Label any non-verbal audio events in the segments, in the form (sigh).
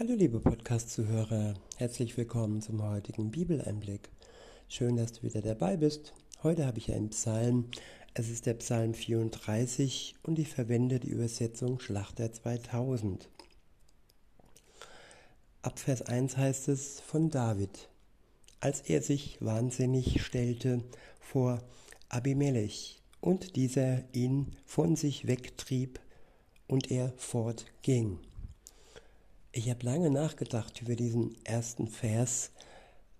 Hallo liebe Podcast-Zuhörer, herzlich willkommen zum heutigen Bibeleinblick. Schön, dass du wieder dabei bist. Heute habe ich einen Psalm. Es ist der Psalm 34 und ich verwende die Übersetzung Schlachter 2000. Ab Vers 1 heißt es von David, als er sich wahnsinnig stellte vor Abimelech und dieser ihn von sich wegtrieb und er fortging. Ich habe lange nachgedacht über diesen ersten Vers.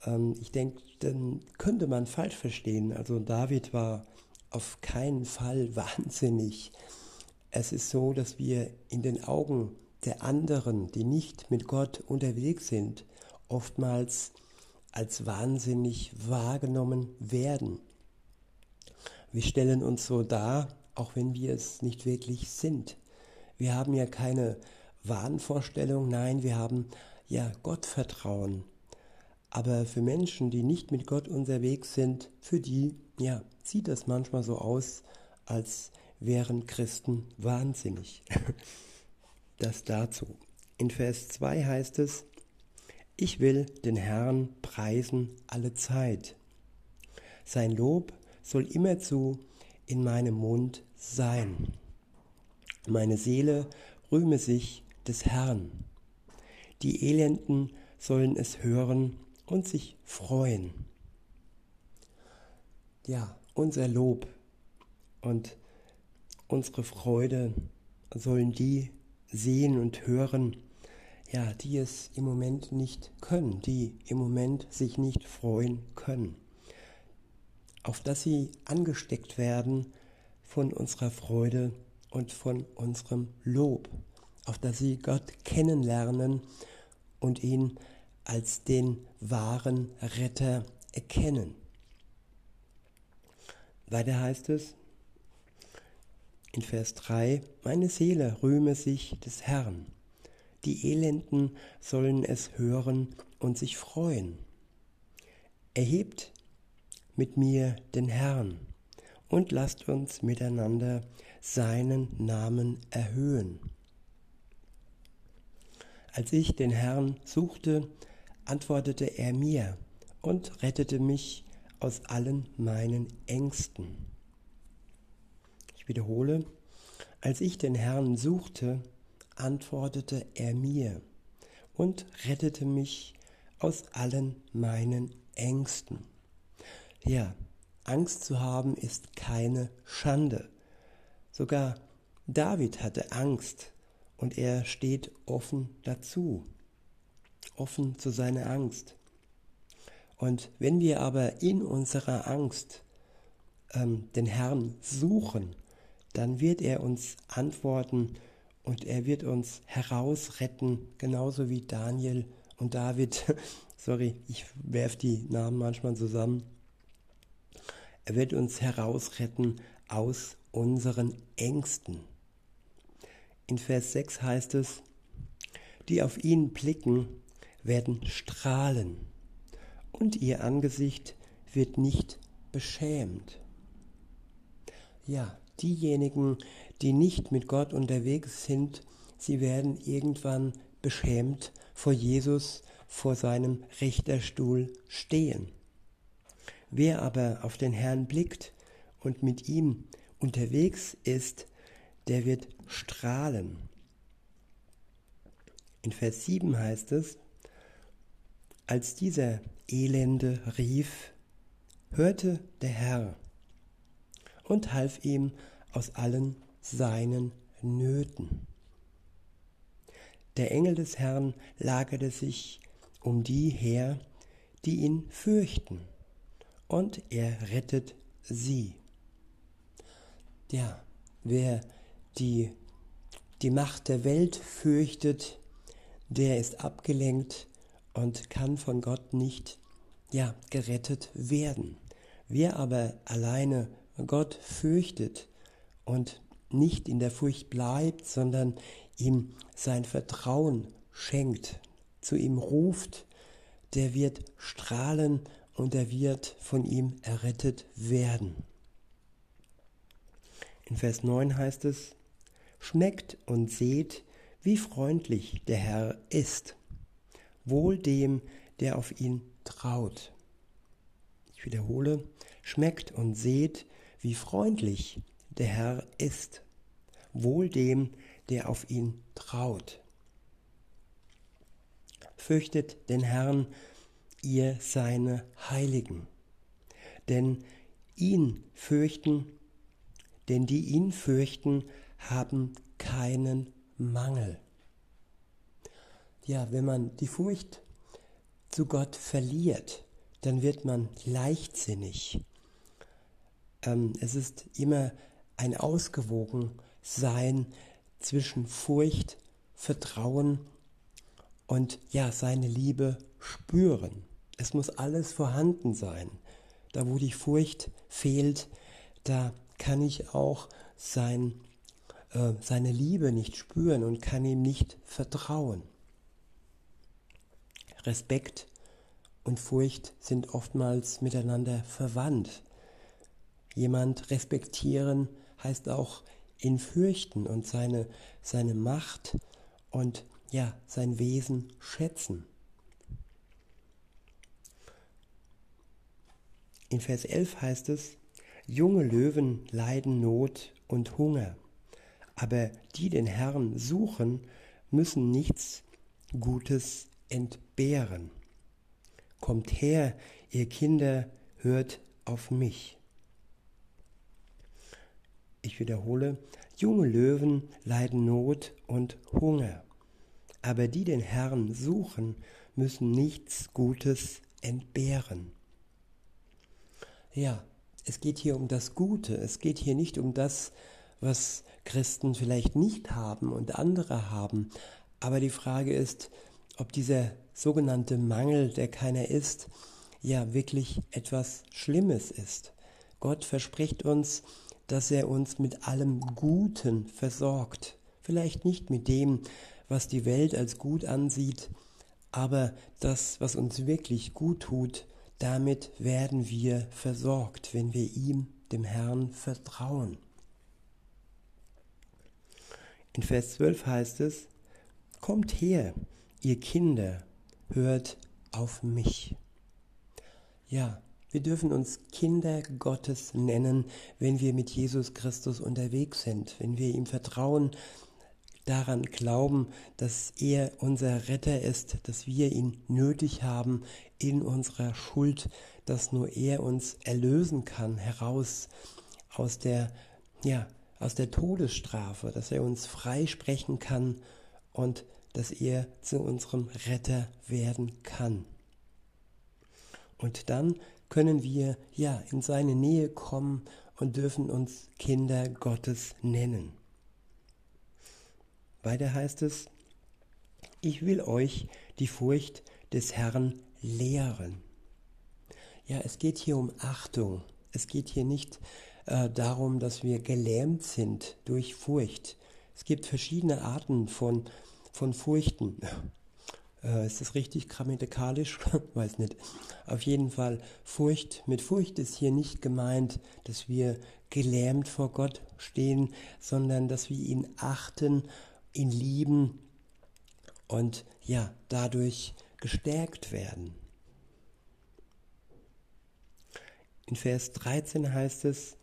Ähm, ich denke, den könnte man falsch verstehen. Also David war auf keinen Fall (laughs) wahnsinnig. Es ist so, dass wir in den Augen der anderen, die nicht mit Gott unterwegs sind, oftmals als wahnsinnig wahrgenommen werden. Wir stellen uns so dar, auch wenn wir es nicht wirklich sind. Wir haben ja keine Wahnvorstellung, nein, wir haben ja Gottvertrauen. Aber für Menschen, die nicht mit Gott unterwegs sind, für die, ja, sieht das manchmal so aus, als wären Christen wahnsinnig. (laughs) Das dazu. In Vers 2 heißt es, ich will den Herrn preisen alle Zeit. Sein Lob soll immerzu in meinem Mund sein. Meine Seele rühme sich des Herrn. Die Elenden sollen es hören und sich freuen. Ja, unser Lob und unsere Freude sollen die sehen und hören, ja, die es im Moment nicht können, die im Moment sich nicht freuen können, auf dass sie angesteckt werden von unserer Freude und von unserem Lob auf dass sie Gott kennenlernen und ihn als den wahren Retter erkennen. Weiter heißt es in Vers 3, meine Seele rühme sich des Herrn, die Elenden sollen es hören und sich freuen. Erhebt mit mir den Herrn und lasst uns miteinander seinen Namen erhöhen. Als ich den Herrn suchte, antwortete er mir und rettete mich aus allen meinen Ängsten. Ich wiederhole, als ich den Herrn suchte, antwortete er mir und rettete mich aus allen meinen Ängsten. Ja, Angst zu haben ist keine Schande. Sogar David hatte Angst, und er steht offen dazu, offen zu seiner Angst. Und wenn wir aber in unserer Angst ähm, den Herrn suchen, dann wird er uns antworten und er wird uns herausretten, genauso wie Daniel und David. (laughs) Sorry, ich werfe die Namen manchmal zusammen. Er wird uns herausretten aus unseren Ängsten. In Vers 6 heißt es, die auf ihn blicken, werden strahlen und ihr Angesicht wird nicht beschämt. Ja, diejenigen, die nicht mit Gott unterwegs sind, sie werden irgendwann beschämt vor Jesus, vor seinem Richterstuhl stehen. Wer aber auf den Herrn blickt und mit ihm unterwegs ist, der wird strahlen. In Vers 7 heißt es, als dieser Elende rief, hörte der Herr und half ihm aus allen seinen Nöten. Der Engel des Herrn lagerte sich um die her, die ihn fürchten, und er rettet sie. Ja, wer die die Macht der Welt fürchtet, der ist abgelenkt und kann von Gott nicht ja gerettet werden. Wer aber alleine Gott fürchtet und nicht in der Furcht bleibt, sondern ihm sein Vertrauen schenkt, zu ihm ruft, der wird strahlen und er wird von ihm errettet werden. In Vers 9 heißt es, Schmeckt und seht, wie freundlich der Herr ist. wohl dem, der auf ihn traut. Ich wiederhole, schmeckt und seht, wie freundlich der Herr ist, wohl dem, der auf ihn traut. Fürchtet den Herrn, ihr seine Heiligen, denn ihn fürchten, denn die ihn fürchten, haben keinen Mangel. Ja, wenn man die Furcht zu Gott verliert, dann wird man leichtsinnig. Ähm, es ist immer ein Ausgewogensein zwischen Furcht, Vertrauen und ja, seine Liebe spüren. Es muss alles vorhanden sein. Da, wo die Furcht fehlt, da kann ich auch sein, äh, seine Liebe nicht spüren und kann ihm nicht vertrauen. Respekt und Furcht sind oftmals miteinander verwandt. Jemand respektieren heißt auch ihn fürchten und seine, seine Macht und ja, sein Wesen schätzen. In Vers 11 heißt es, junge Löwen leiden Not und Hunger, aber die den Herrn suchen, müssen nichts Gutes entbehren. Kommt her, ihr Kinder, hört auf mich. Ich wiederhole, junge Löwen leiden Not und Hunger, aber die den Herrn suchen, müssen nichts Gutes entbehren. Ja, es geht hier um das Gute, es geht hier nicht um das, was Christen vielleicht nicht haben und andere haben, aber die Frage ist, ob dieser sogenannte Mangel, der keiner ist, ja wirklich etwas Schlimmes ist. Gott verspricht uns, dass er uns mit allem Guten versorgt. Vielleicht nicht mit dem, was die Welt als gut ansieht, aber das, was uns wirklich gut tut, damit werden wir versorgt, wenn wir ihm, dem Herrn, vertrauen. In Vers 12 heißt es, Kommt her, ihr Kinder, hört auf mich. Ja, wir dürfen uns Kinder Gottes nennen, wenn wir mit Jesus Christus unterwegs sind, wenn wir ihm vertrauen, daran glauben, dass er unser Retter ist, dass wir ihn nötig haben in unserer Schuld, dass nur er uns erlösen kann heraus aus der ja, aus der Todesstrafe, dass er uns freisprechen kann und dass er zu unserem Retter werden kann. Und dann können wir ja in seine Nähe kommen und dürfen uns Kinder Gottes nennen. Weiter heißt es, ich will euch die Furcht des Herrn lehren. Ja, es geht hier um Achtung. Es geht hier nicht äh, darum, dass wir gelähmt sind durch Furcht. Es gibt verschiedene Arten von, von Furchten. (laughs) Äh, ist das richtig grammatikalisch? (laughs) Weiß nicht. Auf jeden Fall Furcht. Mit Furcht ist hier nicht gemeint, dass wir gelähmt vor Gott stehen, sondern dass wir ihn achten, ihn lieben und ja, dadurch gestärkt werden. In Vers 13 heißt es,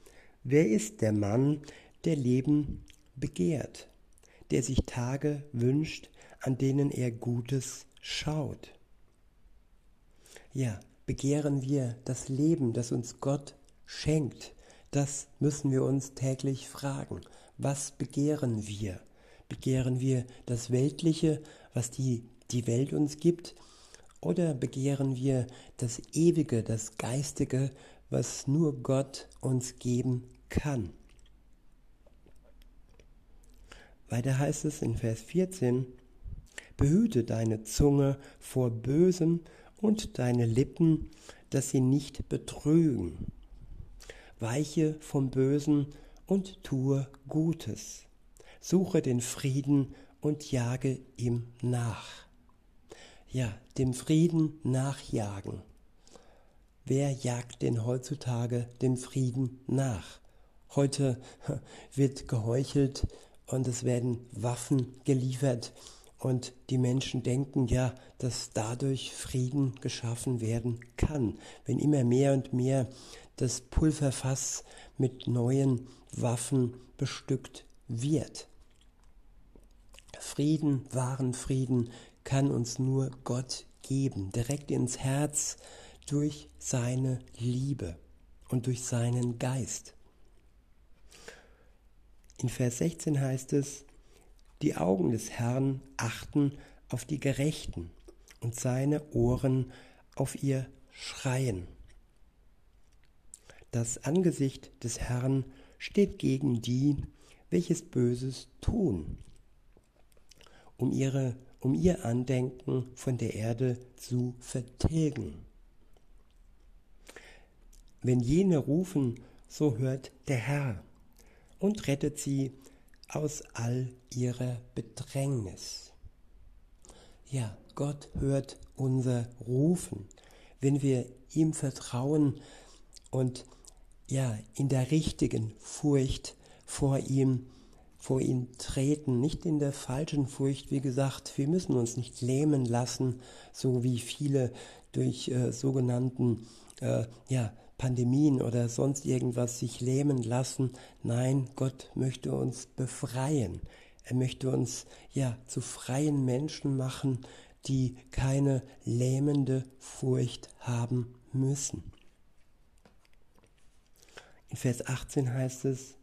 wer ist der Mann, der Leben begehrt, der sich Tage wünscht, an denen er Gutes schaut. Ja, begehren wir das Leben, das uns Gott schenkt. Das müssen wir uns täglich fragen. Was begehren wir? Begehren wir das Weltliche, was die, die Welt uns gibt? Oder begehren wir das Ewige, das Geistige, was nur Gott uns geben kann? Weiter heißt es in Vers 14, Behüte deine Zunge vor Bösem und deine Lippen, dass sie nicht betrügen. Weiche vom Bösen und tue Gutes. Suche den Frieden und jage ihm nach. Ja, dem Frieden nachjagen. Wer jagt denn heutzutage dem Frieden nach? Heute (laughs) wird geheuchelt und es werden Waffen geliefert Und die Menschen denken ja, dass dadurch Frieden geschaffen werden kann, wenn immer mehr und mehr das Pulverfass mit neuen Waffen bestückt wird. Frieden, wahren Frieden kann uns nur Gott geben, direkt ins Herz durch seine Liebe und durch seinen Geist. In Vers 16 heißt es, die Augen des Herrn achten auf die Gerechten und seine Ohren auf ihr Schreien. Das Angesicht des Herrn steht gegen die, welches Böses tun, um, ihre, um ihr Andenken von der Erde zu vertilgen. Wenn jene rufen, so hört der Herr und rettet sie aus all ihrer Bedrängnis. Ja, Gott hört unser Rufen, wenn wir ihm vertrauen und ja, in der richtigen Furcht vor ihm, vor ihm treten, nicht in der falschen Furcht, wie gesagt, wir müssen uns nicht lähmen lassen, so wie viele durch äh, sogenannten äh, ja, Pandemien oder sonst irgendwas sich lähmen lassen. Nein, Gott möchte uns befreien. Er möchte uns ja zu freien Menschen machen, die keine lähmende Furcht haben müssen. In Vers 18 heißt es,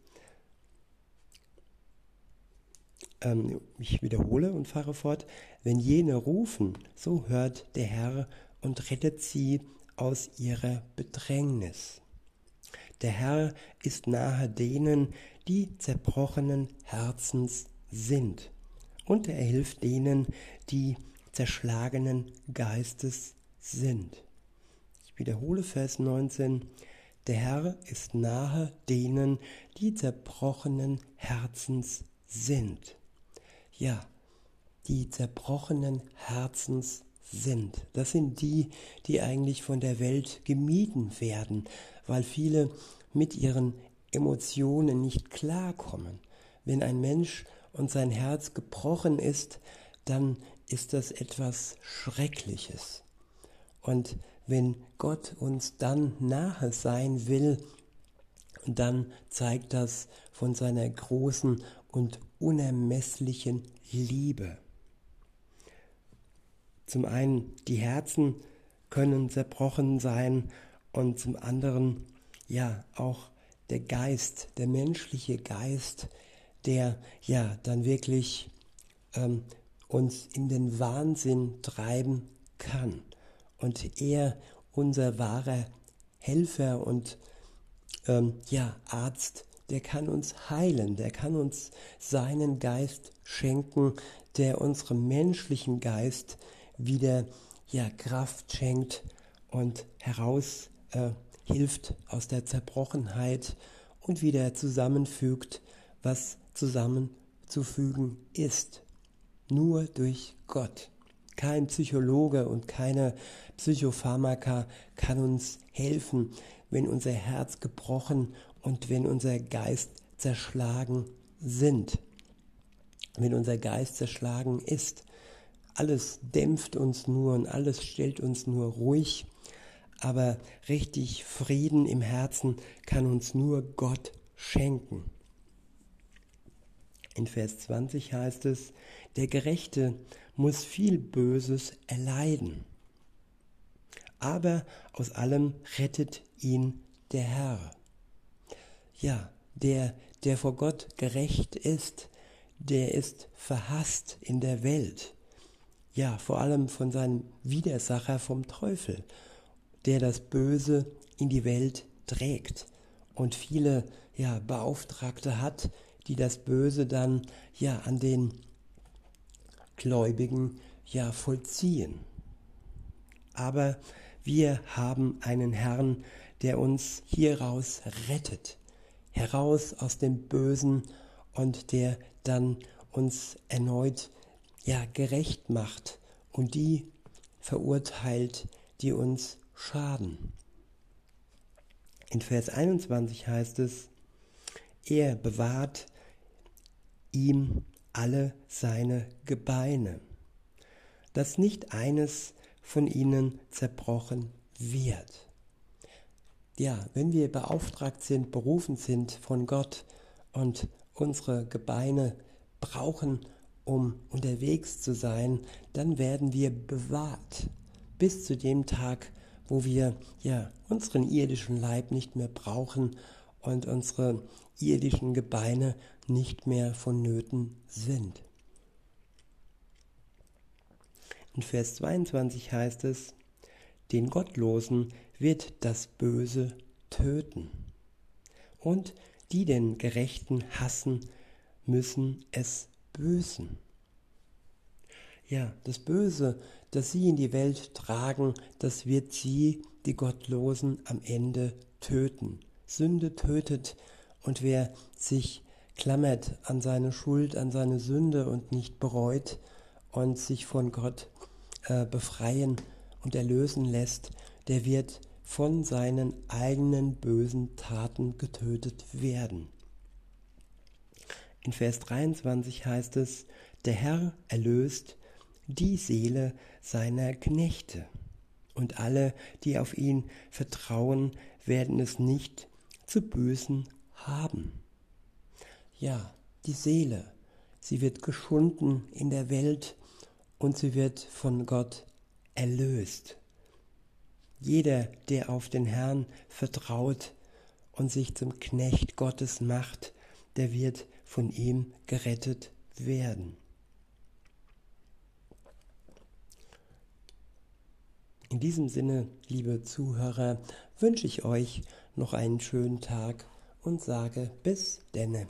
ähm, ich wiederhole und fahre fort, wenn jene rufen, so hört der Herr und rettet sie aus ihrer Bedrängnis. Der Herr ist nahe denen, die zerbrochenen Herzens sind, und er hilft denen, die zerschlagenen Geistes sind. Ich wiederhole Vers 19. Der Herr ist nahe denen, die zerbrochenen Herzens sind. Ja, die zerbrochenen Herzens sind. Das sind die, die eigentlich von der Welt gemieden werden, weil viele mit ihren Emotionen nicht klarkommen. Wenn ein Mensch und sein Herz gebrochen ist, dann ist das etwas Schreckliches. Und wenn Gott uns dann nahe sein will, dann zeigt das von seiner großen und unermesslichen Liebe. Zum einen, die Herzen können zerbrochen sein und zum anderen, ja, auch der Geist, der menschliche Geist, der ja dann wirklich ähm, uns in den Wahnsinn treiben kann. Und er, unser wahrer Helfer und ähm, ja, Arzt, der kann uns heilen, der kann uns seinen Geist schenken, der unserem menschlichen Geist wieder ja, Kraft schenkt und heraus äh, hilft aus der Zerbrochenheit und wieder zusammenfügt, was zusammenzufügen ist. Nur durch Gott. Kein Psychologe und keine Psychopharmaka kann uns helfen, wenn unser Herz gebrochen und wenn unser Geist zerschlagen sind. Wenn unser Geist zerschlagen ist. Alles dämpft uns nur und alles stellt uns nur ruhig, aber richtig Frieden im Herzen kann uns nur Gott schenken. In Vers 20 heißt es, der Gerechte muss viel Böses erleiden, aber aus allem rettet ihn der Herr. Ja, der, der vor Gott gerecht ist, der ist verhasst in der Welt ja, vor allem von seinem Widersacher vom Teufel, der das Böse in die Welt trägt und viele ja, Beauftragte hat, die das Böse dann ja an den Gläubigen ja vollziehen. Aber wir haben einen Herrn, der uns hieraus rettet, heraus aus dem Bösen und der dann uns erneut ja gerecht macht und die verurteilt, die uns schaden. In Vers 21 heißt es, er bewahrt ihm alle seine Gebeine, dass nicht eines von ihnen zerbrochen wird. Ja, wenn wir beauftragt sind, berufen sind von Gott und unsere Gebeine brauchen, um unterwegs zu sein, dann werden wir bewahrt bis zu dem Tag, wo wir ja unseren irdischen Leib nicht mehr brauchen und unsere irdischen Gebeine nicht mehr vonnöten sind. In Vers 22 heißt es, den Gottlosen wird das Böse töten und die den Gerechten hassen, müssen es büßen. Ja, das Böse, das sie in die Welt tragen, das wird sie, die Gottlosen, am Ende töten. Sünde tötet und wer sich klammert an seine Schuld, an seine Sünde und nicht bereut und sich von Gott äh, befreien und erlösen lässt, der wird von seinen eigenen bösen Taten getötet werden. In Vers 23 heißt es, der Herr erlöst die Seele seiner Knechte, und alle, die auf ihn vertrauen, werden es nicht zu Bösen haben. Ja, die Seele, sie wird geschunden in der Welt und sie wird von Gott erlöst. Jeder, der auf den Herrn vertraut und sich zum Knecht Gottes macht, der wird von ihm gerettet werden. In diesem Sinne, liebe Zuhörer, wünsche ich euch noch einen schönen Tag und sage bis denne.